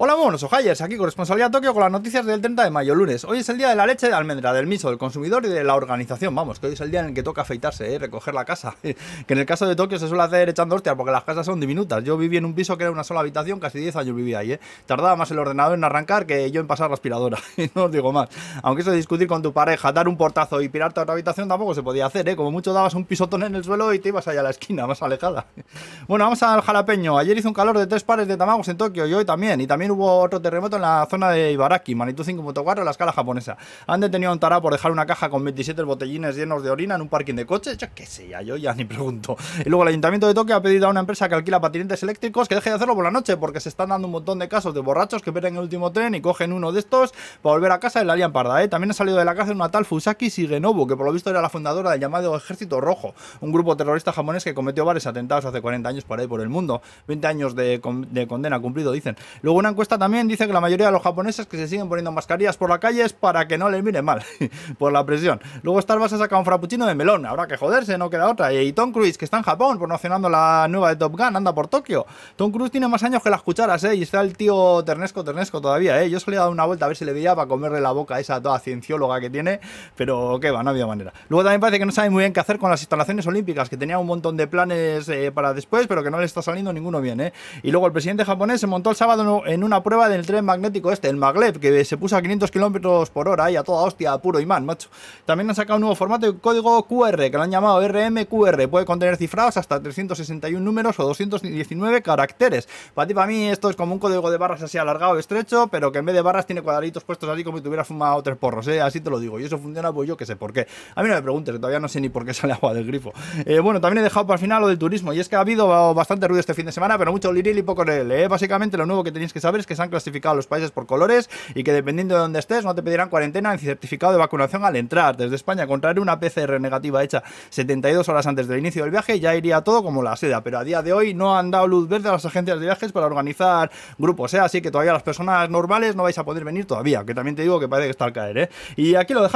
Hola, buenos ojayers, aquí corresponsabilidad Tokio con las noticias del 30 de mayo, lunes. Hoy es el día de la leche de almendra, del miso, del consumidor y de la organización. Vamos, que hoy es el día en el que toca afeitarse, ¿eh? recoger la casa. que en el caso de Tokio se suele hacer echando hostias porque las casas son diminutas. Yo viví en un piso que era una sola habitación, casi 10 años viví ahí. ¿eh? Tardaba más el ordenador en arrancar que yo en pasar la aspiradora. no os digo más. Aunque eso de discutir con tu pareja, dar un portazo y pirarte a otra habitación tampoco se podía hacer. ¿eh? Como mucho dabas un pisotón en el suelo y te ibas allá a la esquina, más alejada. bueno, vamos al jalapeño. Ayer hizo un calor de tres pares de tamagos en Tokio y hoy también. Y también hubo otro terremoto en la zona de Ibaraki, magnitud 5.4 en la escala japonesa. Han detenido a un tará por dejar una caja con 27 botellines llenos de orina en un parking de coches. Yo qué sé, ya, yo ya ni pregunto. Y luego el Ayuntamiento de Tokio ha pedido a una empresa que alquila patinetes eléctricos que deje de hacerlo por la noche porque se están dando un montón de casos de borrachos que pierden el último tren y cogen uno de estos para volver a casa y la lian parda. ¿eh? También ha salido de la cárcel una tal Fusaki Shigenobu, que por lo visto era la fundadora del llamado Ejército Rojo, un grupo terrorista japonés que cometió varios atentados hace 40 años por ahí por el mundo. 20 años de, de condena cumplido, dicen. Luego una encuesta también dice que la mayoría de los japoneses que se siguen poniendo mascarillas por la calle es para que no les mire mal, por la presión. Luego Starbucks ha sacado un frappuccino de melón, habrá que joderse, no queda otra. Y Tom Cruise, que está en Japón promocionando la nueva de Top Gun, anda por Tokio. Tom Cruise tiene más años que las cucharas, ¿eh? Y está el tío ternesco, ternesco todavía, ¿eh? Yo solía dar una vuelta a ver si le veía para comerle la boca a esa toda ciencióloga que tiene, pero qué va, no había manera. Luego también parece que no sabe muy bien qué hacer con las instalaciones olímpicas, que tenía un montón de planes eh, para después, pero que no le está saliendo ninguno bien, ¿eh? Y luego el presidente japonés se montó el sábado en una prueba del tren magnético este, el maglev, que se puso a 500 kilómetros por hora y a toda hostia, puro imán, macho. También han sacado un nuevo formato de código QR, que lo han llamado RMQR. Puede contener cifrados hasta 361 números o 219 caracteres. Para ti, para mí, esto es como un código de barras así alargado, estrecho, pero que en vez de barras tiene cuadraditos puestos así como si tuvieras fumado tres porros, ¿eh? Así te lo digo. Y eso funciona, pues yo que sé por qué. A mí no me preguntes, todavía no sé ni por qué sale agua del grifo. Eh, bueno, también he dejado para el final lo del turismo. Y es que ha habido bastante ruido este fin de semana, pero mucho liril y poco él. ¿eh? Básicamente, lo nuevo que tenéis que saber es que se han clasificado los países por colores y que dependiendo de dónde estés, no te pedirán cuarentena ni certificado de vacunación al entrar. Desde España, contraer una PCR negativa hecha 72 horas antes del inicio del viaje, ya iría todo como la seda. Pero a día de hoy no han dado luz verde a las agencias de viajes para organizar grupos, ¿eh? así que todavía las personas normales no vais a poder venir todavía, que también te digo que parece que está al caer. ¿eh? Y aquí lo dejamos.